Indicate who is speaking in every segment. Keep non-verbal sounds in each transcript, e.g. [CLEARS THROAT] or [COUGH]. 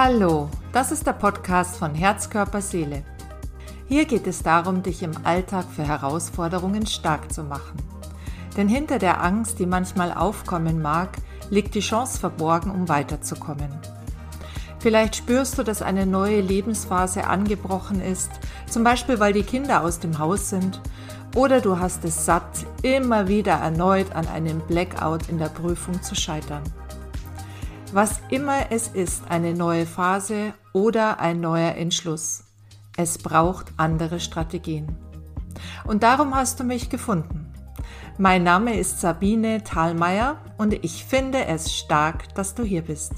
Speaker 1: Hallo, das ist der Podcast von Herz, Körper, Seele. Hier geht es darum, dich im Alltag für Herausforderungen stark zu machen. Denn hinter der Angst, die manchmal aufkommen mag, liegt die Chance verborgen, um weiterzukommen. Vielleicht spürst du, dass eine neue Lebensphase angebrochen ist, zum Beispiel weil die Kinder aus dem Haus sind, oder du hast es satt, immer wieder erneut an einem Blackout in der Prüfung zu scheitern. Was immer es ist, eine neue Phase oder ein neuer Entschluss. Es braucht andere Strategien. Und darum hast du mich gefunden. Mein Name ist Sabine Thalmeier und ich finde es stark, dass du hier bist.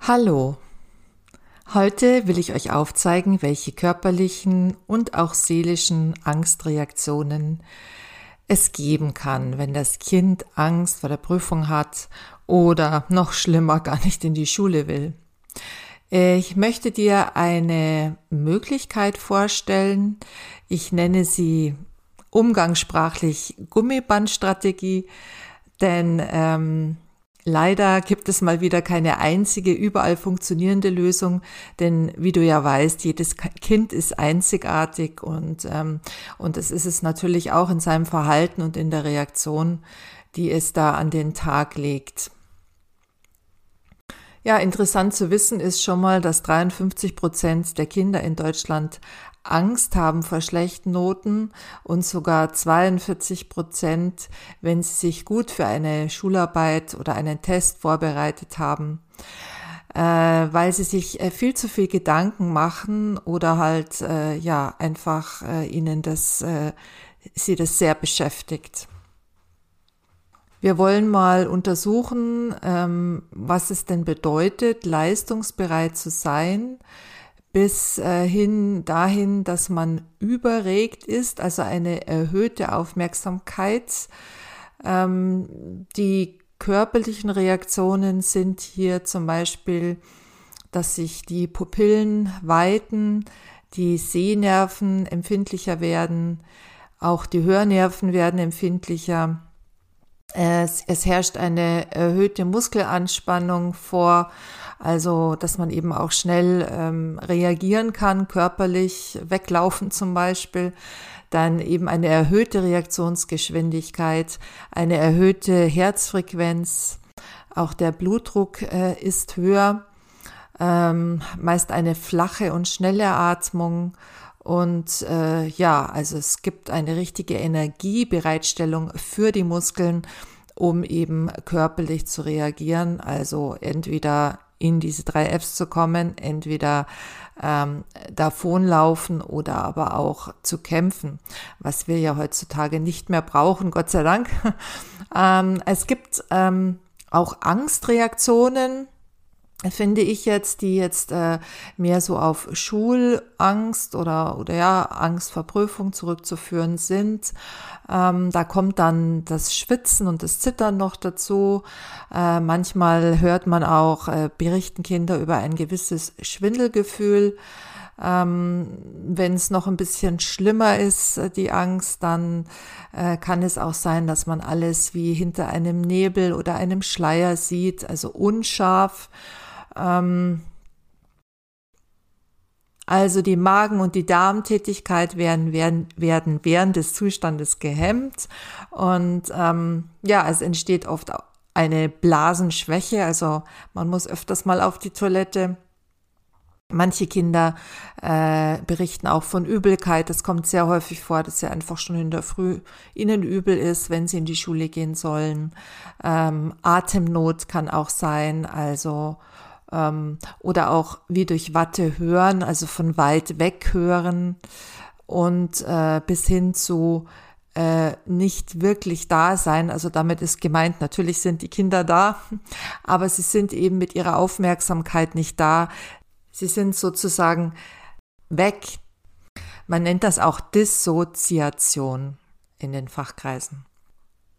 Speaker 1: Hallo. Heute will ich euch aufzeigen, welche körperlichen und auch seelischen Angstreaktionen es geben kann, wenn das Kind Angst vor der Prüfung hat oder noch schlimmer gar nicht in die Schule will. Ich möchte dir eine Möglichkeit vorstellen. Ich nenne sie umgangssprachlich Gummibandstrategie, denn ähm, Leider gibt es mal wieder keine einzige überall funktionierende Lösung, denn wie du ja weißt, jedes Kind ist einzigartig und, ähm, und es ist es natürlich auch in seinem Verhalten und in der Reaktion, die es da an den Tag legt. Ja, interessant zu wissen ist schon mal, dass 53 Prozent der Kinder in Deutschland Angst haben vor schlechten Noten und sogar 42 Prozent, wenn sie sich gut für eine Schularbeit oder einen Test vorbereitet haben, äh, weil sie sich äh, viel zu viel Gedanken machen oder halt äh, ja einfach äh, ihnen das äh, sie das sehr beschäftigt. Wir wollen mal untersuchen, ähm, was es denn bedeutet, leistungsbereit zu sein bis äh, hin dahin, dass man überregt ist, also eine erhöhte Aufmerksamkeit. Ähm, die körperlichen Reaktionen sind hier zum Beispiel, dass sich die Pupillen weiten, die Sehnerven empfindlicher werden, auch die Hörnerven werden empfindlicher. Es, es herrscht eine erhöhte Muskelanspannung vor also, dass man eben auch schnell ähm, reagieren kann, körperlich weglaufen zum Beispiel. Dann eben eine erhöhte Reaktionsgeschwindigkeit, eine erhöhte Herzfrequenz. Auch der Blutdruck äh, ist höher. Ähm, meist eine flache und schnelle Atmung. Und äh, ja, also es gibt eine richtige Energiebereitstellung für die Muskeln, um eben körperlich zu reagieren. Also entweder in diese drei Fs zu kommen, entweder ähm, davonlaufen oder aber auch zu kämpfen, was wir ja heutzutage nicht mehr brauchen, Gott sei Dank. [LAUGHS] ähm, es gibt ähm, auch Angstreaktionen, finde ich jetzt, die jetzt äh, mehr so auf Schulangst oder, oder ja, Angst vor Prüfung zurückzuführen sind. Ähm, da kommt dann das Schwitzen und das Zittern noch dazu. Äh, manchmal hört man auch, äh, berichten Kinder über ein gewisses Schwindelgefühl. Ähm, Wenn es noch ein bisschen schlimmer ist, äh, die Angst, dann äh, kann es auch sein, dass man alles wie hinter einem Nebel oder einem Schleier sieht, also unscharf. Ähm, also die Magen- und die Darmtätigkeit werden, werden, werden während des Zustandes gehemmt und ähm, ja, es entsteht oft eine Blasenschwäche, also man muss öfters mal auf die Toilette. Manche Kinder äh, berichten auch von Übelkeit. Das kommt sehr häufig vor, dass sie einfach schon in der Früh ihnen übel ist, wenn sie in die Schule gehen sollen. Ähm, Atemnot kann auch sein, also ähm, oder auch wie durch Watte hören, also von weit weg hören und äh, bis hin zu äh, nicht wirklich da sein. Also damit ist gemeint, natürlich sind die Kinder da, [LAUGHS] aber sie sind eben mit ihrer Aufmerksamkeit nicht da. Sie sind sozusagen weg. Man nennt das auch Dissoziation in den Fachkreisen.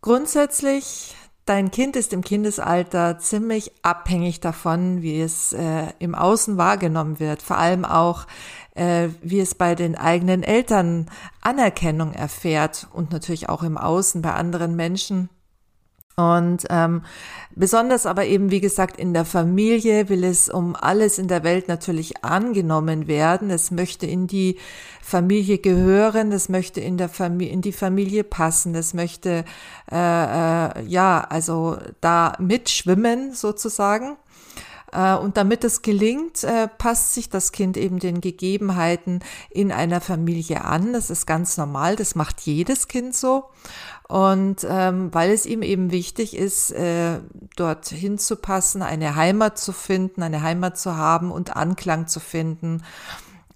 Speaker 1: Grundsätzlich Dein Kind ist im Kindesalter ziemlich abhängig davon, wie es äh, im Außen wahrgenommen wird, vor allem auch, äh, wie es bei den eigenen Eltern Anerkennung erfährt und natürlich auch im Außen bei anderen Menschen. Und ähm, besonders aber eben, wie gesagt, in der Familie will es um alles in der Welt natürlich angenommen werden. Es möchte in die Familie gehören, es möchte in der Familie, in die Familie passen, es möchte äh, äh, ja also da mitschwimmen sozusagen. Äh, und damit es gelingt, äh, passt sich das Kind eben den Gegebenheiten in einer Familie an. Das ist ganz normal, das macht jedes Kind so. Und ähm, weil es ihm eben wichtig ist, äh, dort hinzupassen, eine Heimat zu finden, eine Heimat zu haben und Anklang zu finden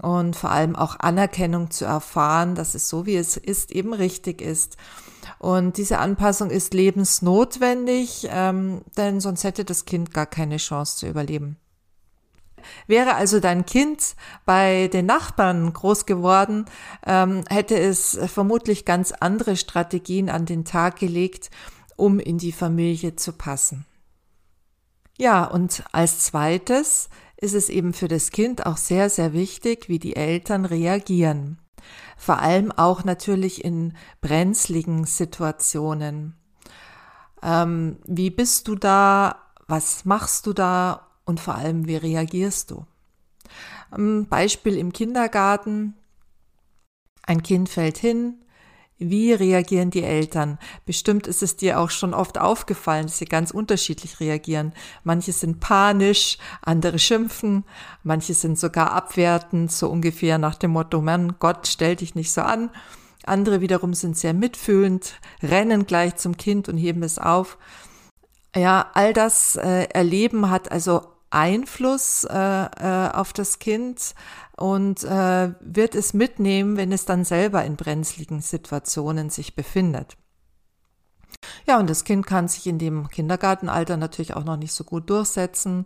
Speaker 1: und vor allem auch Anerkennung zu erfahren, dass es so, wie es ist, eben richtig ist. Und diese Anpassung ist lebensnotwendig, ähm, denn sonst hätte das Kind gar keine Chance zu überleben. Wäre also dein Kind bei den Nachbarn groß geworden, ähm, hätte es vermutlich ganz andere Strategien an den Tag gelegt, um in die Familie zu passen. Ja, und als zweites ist es eben für das Kind auch sehr, sehr wichtig, wie die Eltern reagieren. Vor allem auch natürlich in brenzligen Situationen. Ähm, wie bist du da? Was machst du da? Und vor allem, wie reagierst du? Beispiel im Kindergarten. Ein Kind fällt hin, wie reagieren die Eltern? Bestimmt ist es dir auch schon oft aufgefallen, dass sie ganz unterschiedlich reagieren. Manche sind panisch, andere schimpfen, manche sind sogar abwertend, so ungefähr nach dem Motto, Mann, Gott, stell dich nicht so an. Andere wiederum sind sehr mitfühlend, rennen gleich zum Kind und heben es auf. Ja, all das äh, Erleben hat also Einfluss äh, äh, auf das Kind und äh, wird es mitnehmen, wenn es dann selber in brenzligen Situationen sich befindet. Ja, und das Kind kann sich in dem Kindergartenalter natürlich auch noch nicht so gut durchsetzen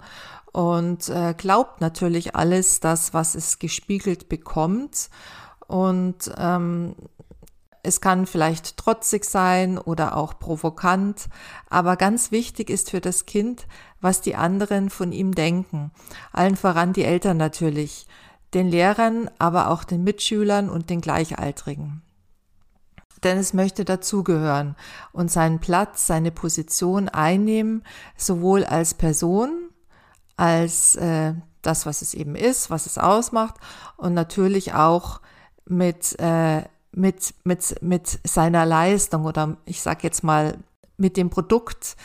Speaker 1: und äh, glaubt natürlich alles das, was es gespiegelt bekommt. Und ähm, es kann vielleicht trotzig sein oder auch provokant, aber ganz wichtig ist für das Kind, was die anderen von ihm denken. Allen voran die Eltern natürlich, den Lehrern, aber auch den Mitschülern und den Gleichaltrigen. Denn es möchte dazugehören und seinen Platz, seine Position einnehmen, sowohl als Person, als äh, das, was es eben ist, was es ausmacht und natürlich auch mit äh, mit, mit, mit seiner Leistung oder ich sage jetzt mal mit dem Produkt,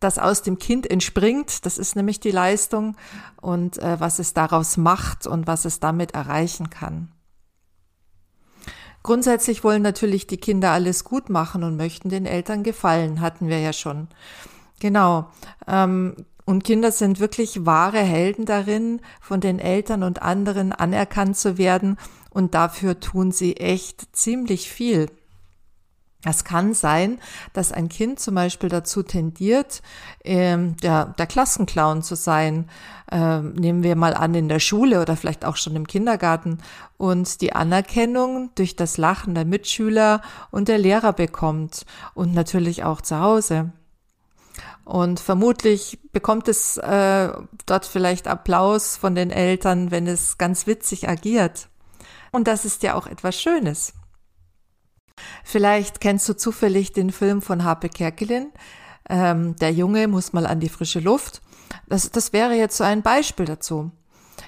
Speaker 1: das aus dem Kind entspringt. Das ist nämlich die Leistung und äh, was es daraus macht und was es damit erreichen kann. Grundsätzlich wollen natürlich die Kinder alles gut machen und möchten den Eltern gefallen, hatten wir ja schon. Genau. Ähm, und Kinder sind wirklich wahre Helden darin, von den Eltern und anderen anerkannt zu werden und dafür tun sie echt ziemlich viel. Es kann sein, dass ein Kind zum Beispiel dazu tendiert, ähm, der, der Klassenclown zu sein. Ähm, nehmen wir mal an in der Schule oder vielleicht auch schon im Kindergarten und die Anerkennung durch das Lachen der Mitschüler und der Lehrer bekommt und natürlich auch zu Hause. Und vermutlich bekommt es äh, dort vielleicht Applaus von den Eltern, wenn es ganz witzig agiert. Und das ist ja auch etwas Schönes. Vielleicht kennst du zufällig den Film von Harpe Kerkelin. Ähm, der Junge muss mal an die frische Luft. Das, das wäre jetzt so ein Beispiel dazu.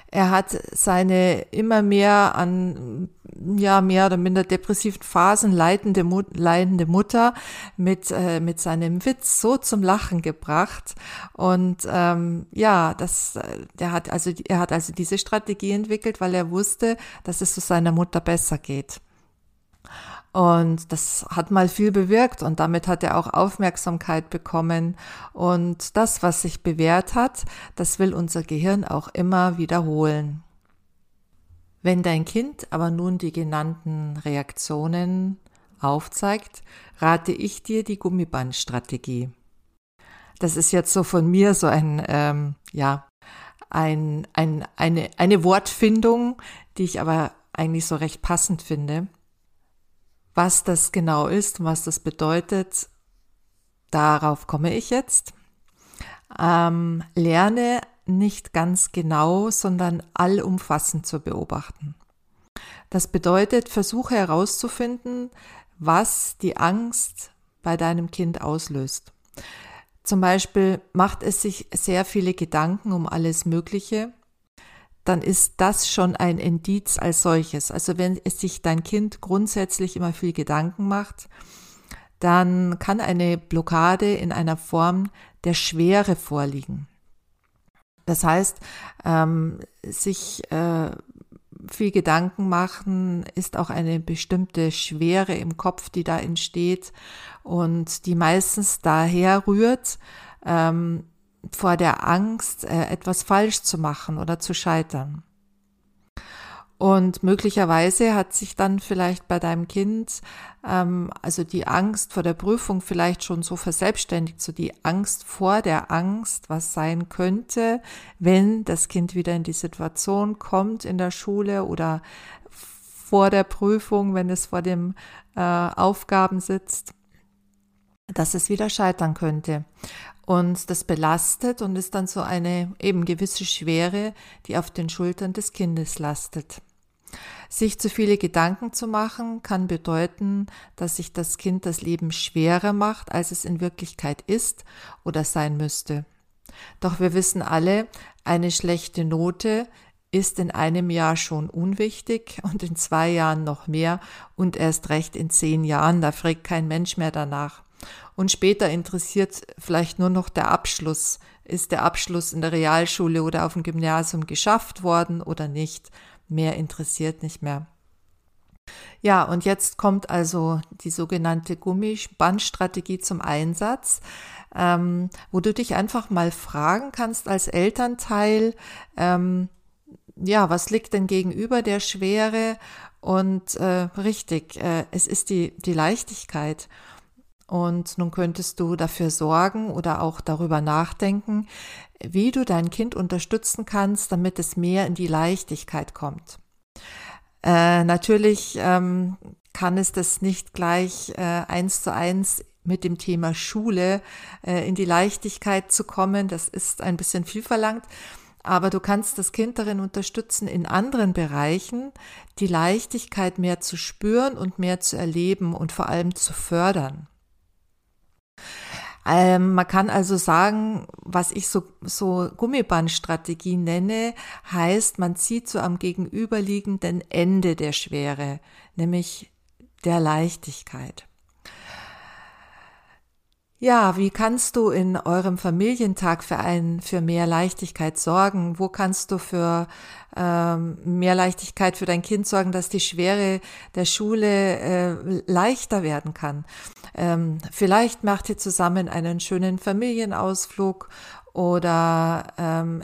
Speaker 1: Er hat seine immer mehr an, ja, mehr oder minder depressiven Phasen leidende, leidende Mutter mit, äh, mit seinem Witz so zum Lachen gebracht. Und ähm, ja, das, der hat also, er hat also diese Strategie entwickelt, weil er wusste, dass es zu seiner Mutter besser geht. Und das hat mal viel bewirkt und damit hat er auch Aufmerksamkeit bekommen. Und das, was sich bewährt hat, das will unser Gehirn auch immer wiederholen. Wenn dein Kind aber nun die genannten Reaktionen aufzeigt, rate ich dir die Gummibandstrategie. Das ist jetzt so von mir so ein, ähm, ja, ein, ein, eine, eine Wortfindung, die ich aber eigentlich so recht passend finde. Was das genau ist und was das bedeutet, darauf komme ich jetzt. Ähm, lerne nicht ganz genau, sondern allumfassend zu beobachten. Das bedeutet, versuche herauszufinden, was die Angst bei deinem Kind auslöst. Zum Beispiel macht es sich sehr viele Gedanken um alles Mögliche, dann ist das schon ein Indiz als solches. Also wenn es sich dein Kind grundsätzlich immer viel Gedanken macht, dann kann eine Blockade in einer Form der Schwere vorliegen. Das heißt, ähm, sich äh, viel Gedanken machen ist auch eine bestimmte Schwere im Kopf, die da entsteht und die meistens daher rührt ähm, vor der Angst, äh, etwas falsch zu machen oder zu scheitern. Und möglicherweise hat sich dann vielleicht bei deinem Kind, ähm, also die Angst vor der Prüfung vielleicht schon so verselbstständigt, so die Angst vor der Angst, was sein könnte, wenn das Kind wieder in die Situation kommt in der Schule oder vor der Prüfung, wenn es vor dem äh, Aufgaben sitzt, dass es wieder scheitern könnte. Und das belastet und ist dann so eine eben gewisse Schwere, die auf den Schultern des Kindes lastet. Sich zu viele Gedanken zu machen, kann bedeuten, dass sich das Kind das Leben schwerer macht, als es in Wirklichkeit ist oder sein müsste. Doch wir wissen alle, eine schlechte Note ist in einem Jahr schon unwichtig und in zwei Jahren noch mehr und erst recht in zehn Jahren, da fragt kein Mensch mehr danach. Und später interessiert vielleicht nur noch der Abschluss. Ist der Abschluss in der Realschule oder auf dem Gymnasium geschafft worden oder nicht? Mehr interessiert nicht mehr. Ja, und jetzt kommt also die sogenannte Gummibandstrategie zum Einsatz, ähm, wo du dich einfach mal fragen kannst als Elternteil, ähm, ja, was liegt denn gegenüber der Schwere? Und äh, richtig, äh, es ist die, die Leichtigkeit. Und nun könntest du dafür sorgen oder auch darüber nachdenken, wie du dein Kind unterstützen kannst, damit es mehr in die Leichtigkeit kommt. Äh, natürlich ähm, kann es das nicht gleich äh, eins zu eins mit dem Thema Schule äh, in die Leichtigkeit zu kommen. Das ist ein bisschen viel verlangt. Aber du kannst das Kind darin unterstützen, in anderen Bereichen die Leichtigkeit mehr zu spüren und mehr zu erleben und vor allem zu fördern. Ähm, man kann also sagen, was ich so, so Gummibandstrategie nenne, heißt, man zieht so am gegenüberliegenden Ende der Schwere, nämlich der Leichtigkeit. Ja, wie kannst du in eurem Familientag für ein, für mehr Leichtigkeit sorgen? Wo kannst du für ähm, mehr Leichtigkeit für dein Kind sorgen, dass die Schwere der Schule äh, leichter werden kann? Ähm, vielleicht macht ihr zusammen einen schönen Familienausflug oder ähm,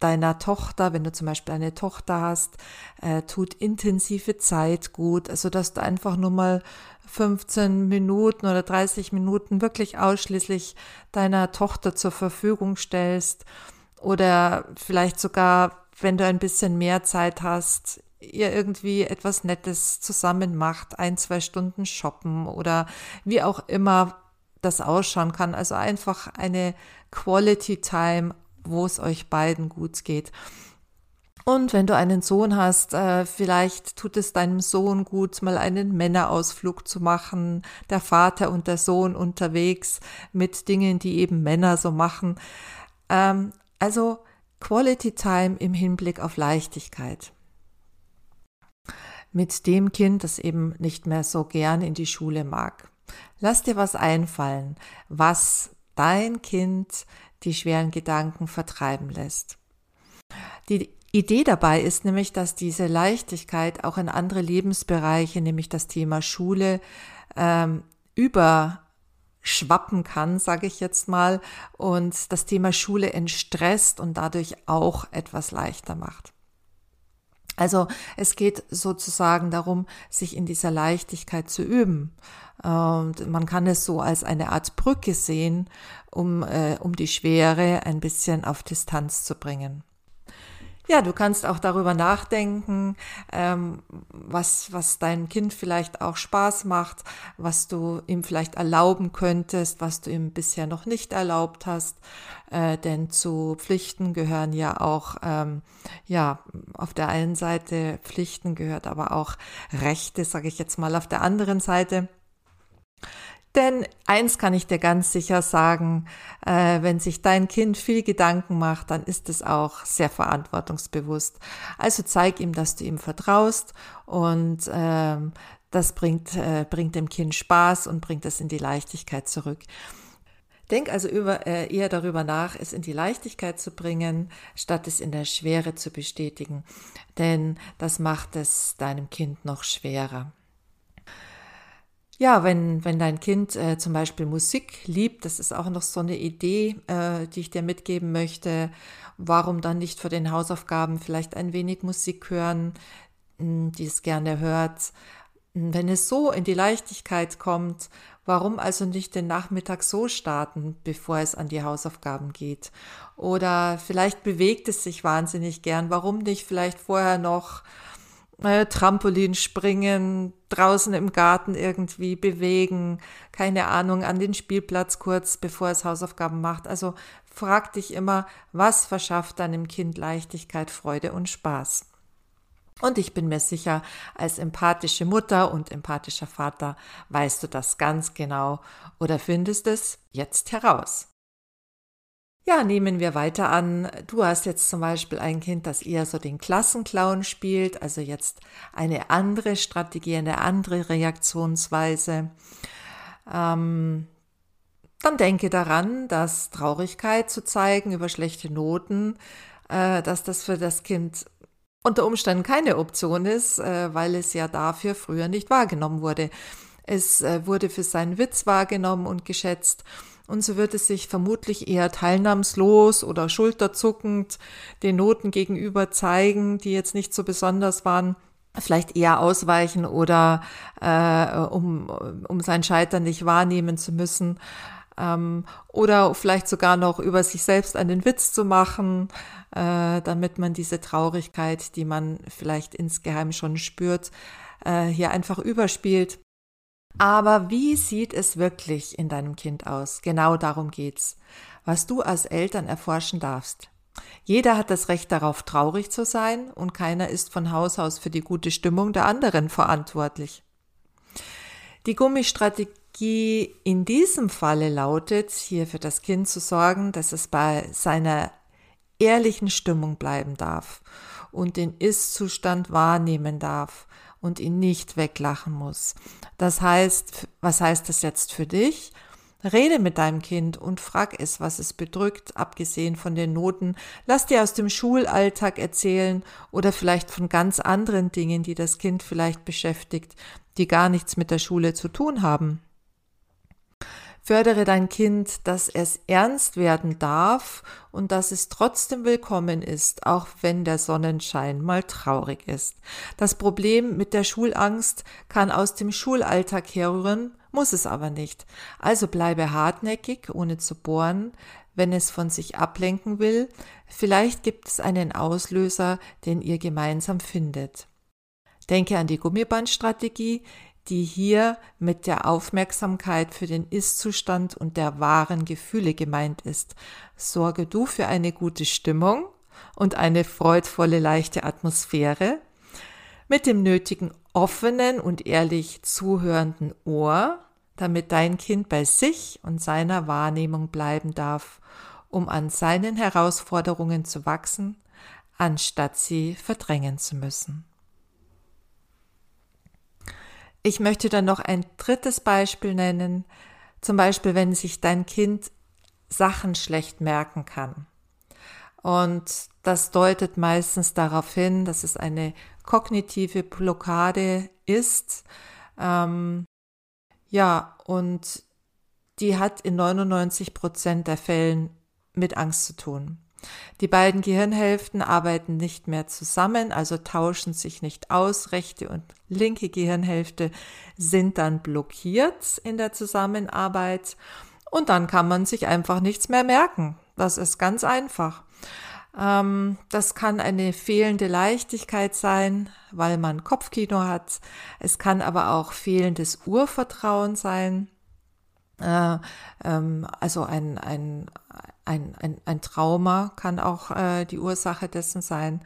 Speaker 1: deiner Tochter, wenn du zum Beispiel eine Tochter hast, äh, tut intensive Zeit gut, also dass du einfach nur mal 15 Minuten oder 30 Minuten wirklich ausschließlich deiner Tochter zur Verfügung stellst oder vielleicht sogar, wenn du ein bisschen mehr Zeit hast, ihr irgendwie etwas Nettes zusammen macht, ein, zwei Stunden shoppen oder wie auch immer das ausschauen kann. Also einfach eine Quality Time, wo es euch beiden gut geht. Und wenn du einen Sohn hast, äh, vielleicht tut es deinem Sohn gut, mal einen Männerausflug zu machen, der Vater und der Sohn unterwegs mit Dingen, die eben Männer so machen. Ähm, also Quality Time im Hinblick auf Leichtigkeit. Mit dem Kind, das eben nicht mehr so gern in die Schule mag. Lass dir was einfallen, was dein Kind die schweren Gedanken vertreiben lässt. Die Idee dabei ist nämlich, dass diese Leichtigkeit auch in andere Lebensbereiche, nämlich das Thema Schule, ähm, überschwappen kann, sage ich jetzt mal, und das Thema Schule entstresst und dadurch auch etwas leichter macht. Also es geht sozusagen darum, sich in dieser Leichtigkeit zu üben. Und man kann es so als eine Art Brücke sehen, um, äh, um die Schwere ein bisschen auf Distanz zu bringen. Ja, du kannst auch darüber nachdenken, ähm, was, was deinem Kind vielleicht auch Spaß macht, was du ihm vielleicht erlauben könntest, was du ihm bisher noch nicht erlaubt hast. Äh, denn zu Pflichten gehören ja auch, ähm, ja, auf der einen Seite Pflichten gehört aber auch Rechte, sage ich jetzt mal auf der anderen Seite. Denn eins kann ich dir ganz sicher sagen, äh, wenn sich dein Kind viel Gedanken macht, dann ist es auch sehr verantwortungsbewusst. Also zeig ihm, dass du ihm vertraust und äh, das bringt, äh, bringt dem Kind Spaß und bringt es in die Leichtigkeit zurück. Denk also über, äh, eher darüber nach, es in die Leichtigkeit zu bringen, statt es in der Schwere zu bestätigen. Denn das macht es deinem Kind noch schwerer. Ja, wenn, wenn dein Kind äh, zum Beispiel Musik liebt, das ist auch noch so eine Idee, äh, die ich dir mitgeben möchte. Warum dann nicht für den Hausaufgaben vielleicht ein wenig Musik hören, hm, die es gerne hört? Hm, wenn es so in die Leichtigkeit kommt, warum also nicht den Nachmittag so starten, bevor es an die Hausaufgaben geht? Oder vielleicht bewegt es sich wahnsinnig gern, warum nicht vielleicht vorher noch äh, Trampolin springen, draußen im Garten irgendwie bewegen, keine Ahnung, an den Spielplatz kurz, bevor es Hausaufgaben macht. Also frag dich immer, was verschafft deinem Kind Leichtigkeit, Freude und Spaß. Und ich bin mir sicher, als empathische Mutter und empathischer Vater weißt du das ganz genau oder findest es jetzt heraus. Ja, nehmen wir weiter an. Du hast jetzt zum Beispiel ein Kind, das eher so den Klassenclown spielt, also jetzt eine andere Strategie, eine andere Reaktionsweise. Ähm, dann denke daran, dass Traurigkeit zu zeigen über schlechte Noten, äh, dass das für das Kind unter Umständen keine Option ist, äh, weil es ja dafür früher nicht wahrgenommen wurde. Es äh, wurde für seinen Witz wahrgenommen und geschätzt und so wird es sich vermutlich eher teilnahmslos oder schulterzuckend den Noten gegenüber zeigen, die jetzt nicht so besonders waren vielleicht eher ausweichen oder äh, um, um sein Scheitern nicht wahrnehmen zu müssen. Ähm, oder vielleicht sogar noch über sich selbst einen Witz zu machen, äh, damit man diese Traurigkeit, die man vielleicht insgeheim schon spürt, äh, hier einfach überspielt. Aber wie sieht es wirklich in deinem Kind aus? Genau darum geht's, was du als Eltern erforschen darfst. Jeder hat das Recht darauf, traurig zu sein, und keiner ist von Haus aus für die gute Stimmung der anderen verantwortlich. Die Gummistrategie in diesem Falle lautet, hier für das Kind zu sorgen, dass es bei seiner ehrlichen Stimmung bleiben darf und den Ist-Zustand wahrnehmen darf und ihn nicht weglachen muss. Das heißt, was heißt das jetzt für dich? Rede mit deinem Kind und frag es, was es bedrückt, abgesehen von den Noten. Lass dir aus dem Schulalltag erzählen oder vielleicht von ganz anderen Dingen, die das Kind vielleicht beschäftigt, die gar nichts mit der Schule zu tun haben. Fördere dein Kind, dass es ernst werden darf und dass es trotzdem willkommen ist, auch wenn der Sonnenschein mal traurig ist. Das Problem mit der Schulangst kann aus dem Schulalltag herrühren, muss es aber nicht. Also bleibe hartnäckig, ohne zu bohren, wenn es von sich ablenken will. Vielleicht gibt es einen Auslöser, den ihr gemeinsam findet. Denke an die Gummibandstrategie, die hier mit der Aufmerksamkeit für den Ist-Zustand und der wahren Gefühle gemeint ist. Sorge du für eine gute Stimmung und eine freudvolle, leichte Atmosphäre mit dem nötigen offenen und ehrlich zuhörenden Ohr, damit dein Kind bei sich und seiner Wahrnehmung bleiben darf, um an seinen Herausforderungen zu wachsen, anstatt sie verdrängen zu müssen. Ich möchte dann noch ein drittes Beispiel nennen, zum Beispiel wenn sich dein Kind Sachen schlecht merken kann. Und das deutet meistens darauf hin, dass es eine kognitive Blockade ist. Ähm, ja, und die hat in 99 Prozent der Fällen mit Angst zu tun. Die beiden Gehirnhälften arbeiten nicht mehr zusammen, also tauschen sich nicht aus. Rechte und linke Gehirnhälfte sind dann blockiert in der Zusammenarbeit und dann kann man sich einfach nichts mehr merken. Das ist ganz einfach. Ähm, das kann eine fehlende Leichtigkeit sein, weil man Kopfkino hat. Es kann aber auch fehlendes Urvertrauen sein. Äh, ähm, also ein, ein, ein, ein, ein Trauma kann auch äh, die Ursache dessen sein.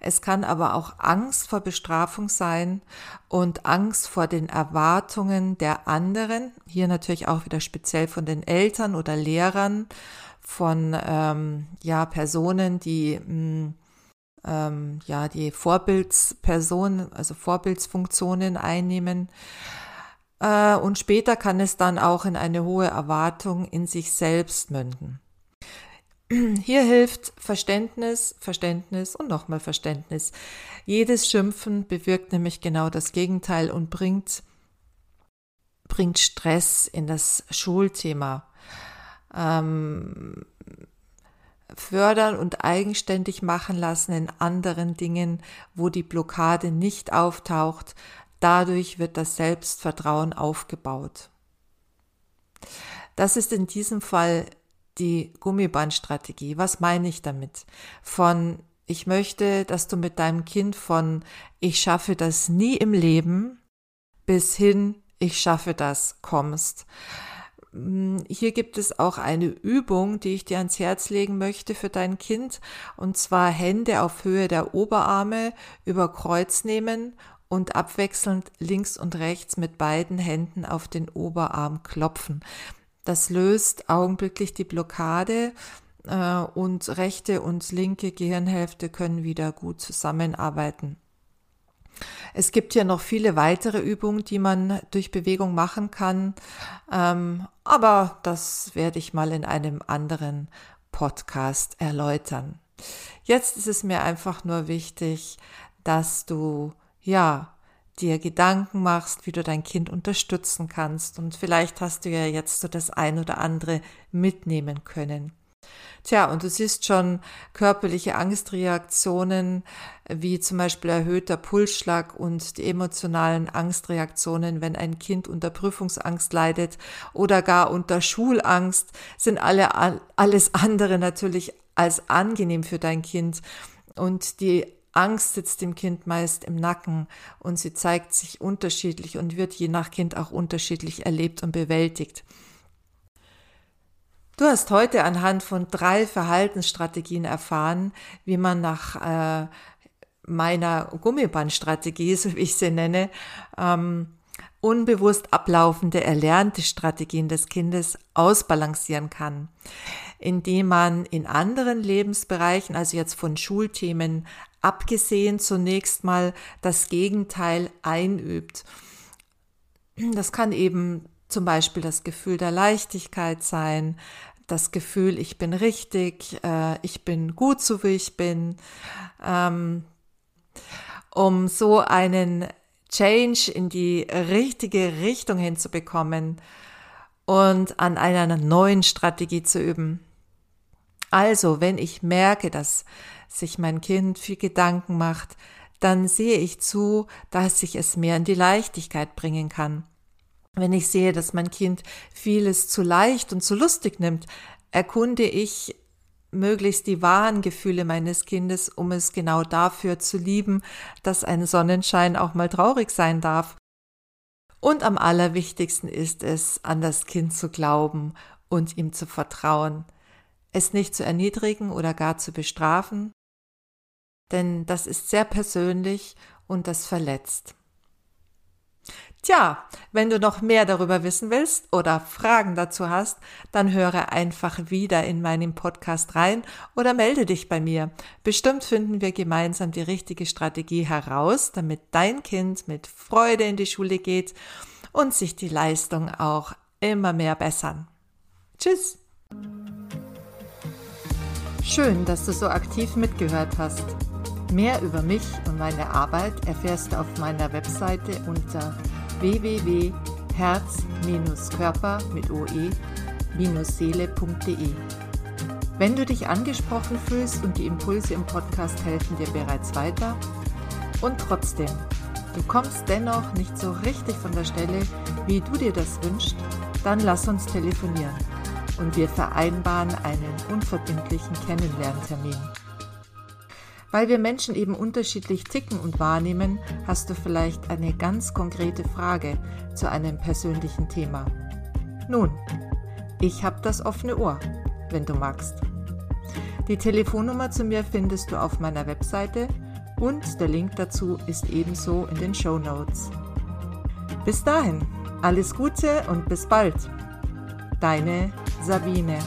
Speaker 1: Es kann aber auch Angst vor Bestrafung sein und Angst vor den Erwartungen der anderen. Hier natürlich auch wieder speziell von den Eltern oder Lehrern, von ähm, ja Personen, die mh, hm, ähm, ja die Vorbildspersonen, also Vorbildsfunktionen einnehmen. Äh, und später kann es dann auch in eine hohe Erwartung in sich selbst münden. [CLEARS THROAT] Hier hilft Verständnis, Verständnis und nochmal Verständnis. Jedes Schimpfen bewirkt nämlich genau das Gegenteil und bringt, bringt Stress in das Schulthema. Ähm, fördern und eigenständig machen lassen in anderen Dingen, wo die Blockade nicht auftaucht, Dadurch wird das Selbstvertrauen aufgebaut. Das ist in diesem Fall die Gummibandstrategie. Was meine ich damit? Von ich möchte, dass du mit deinem Kind von ich schaffe das nie im Leben bis hin ich schaffe das kommst. Hm, hier gibt es auch eine Übung, die ich dir ans Herz legen möchte für dein Kind, und zwar Hände auf Höhe der Oberarme über Kreuz nehmen und abwechselnd links und rechts mit beiden Händen auf den Oberarm klopfen. Das löst augenblicklich die Blockade äh, und rechte und linke Gehirnhälfte können wieder gut zusammenarbeiten. Es gibt hier noch viele weitere Übungen, die man durch Bewegung machen kann, ähm, aber das werde ich mal in einem anderen Podcast erläutern. Jetzt ist es mir einfach nur wichtig, dass du ja, dir Gedanken machst, wie du dein Kind unterstützen kannst. Und vielleicht hast du ja jetzt so das ein oder andere mitnehmen können. Tja, und du siehst schon körperliche Angstreaktionen, wie zum Beispiel erhöhter Pulsschlag und die emotionalen Angstreaktionen, wenn ein Kind unter Prüfungsangst leidet oder gar unter Schulangst, sind alle, alles andere natürlich als angenehm für dein Kind. Und die Angst sitzt dem Kind meist im Nacken und sie zeigt sich unterschiedlich und wird je nach Kind auch unterschiedlich erlebt und bewältigt. Du hast heute anhand von drei Verhaltensstrategien erfahren, wie man nach äh, meiner Gummibandstrategie, [LAUGHS] so wie ich sie nenne, ähm, unbewusst ablaufende erlernte Strategien des Kindes ausbalancieren kann, indem man in anderen Lebensbereichen, also jetzt von Schulthemen abgesehen, zunächst mal das Gegenteil einübt. Das kann eben zum Beispiel das Gefühl der Leichtigkeit sein, das Gefühl, ich bin richtig, äh, ich bin gut so wie ich bin, ähm, um so einen Change in die richtige Richtung hinzubekommen und an einer neuen Strategie zu üben. Also, wenn ich merke, dass sich mein Kind viel Gedanken macht, dann sehe ich zu, dass ich es mehr in die Leichtigkeit bringen kann. Wenn ich sehe, dass mein Kind vieles zu leicht und zu lustig nimmt, erkunde ich möglichst die wahren Gefühle meines Kindes, um es genau dafür zu lieben, dass ein Sonnenschein auch mal traurig sein darf. Und am allerwichtigsten ist es, an das Kind zu glauben und ihm zu vertrauen, es nicht zu erniedrigen oder gar zu bestrafen, denn das ist sehr persönlich und das verletzt. Tja, wenn du noch mehr darüber wissen willst oder Fragen dazu hast, dann höre einfach wieder in meinen Podcast rein oder melde dich bei mir. Bestimmt finden wir gemeinsam die richtige Strategie heraus, damit dein Kind mit Freude in die Schule geht und sich die Leistung auch immer mehr bessern. Tschüss! Schön, dass du so aktiv mitgehört hast. Mehr über mich und meine Arbeit erfährst du auf meiner Webseite unter www.herz-körper mit oe-seele.de. Wenn du dich angesprochen fühlst und die Impulse im Podcast helfen dir bereits weiter und trotzdem, du kommst dennoch nicht so richtig von der Stelle, wie du dir das wünschst, dann lass uns telefonieren und wir vereinbaren einen unverbindlichen Kennenlerntermin. Weil wir Menschen eben unterschiedlich ticken und wahrnehmen, hast du vielleicht eine ganz konkrete Frage zu einem persönlichen Thema. Nun, ich habe das offene Ohr. wenn du magst. Die Telefonnummer zu mir findest du auf meiner Webseite und der Link dazu ist ebenso in den Show Notes. Bis dahin, alles Gute und bis bald. Deine Sabine.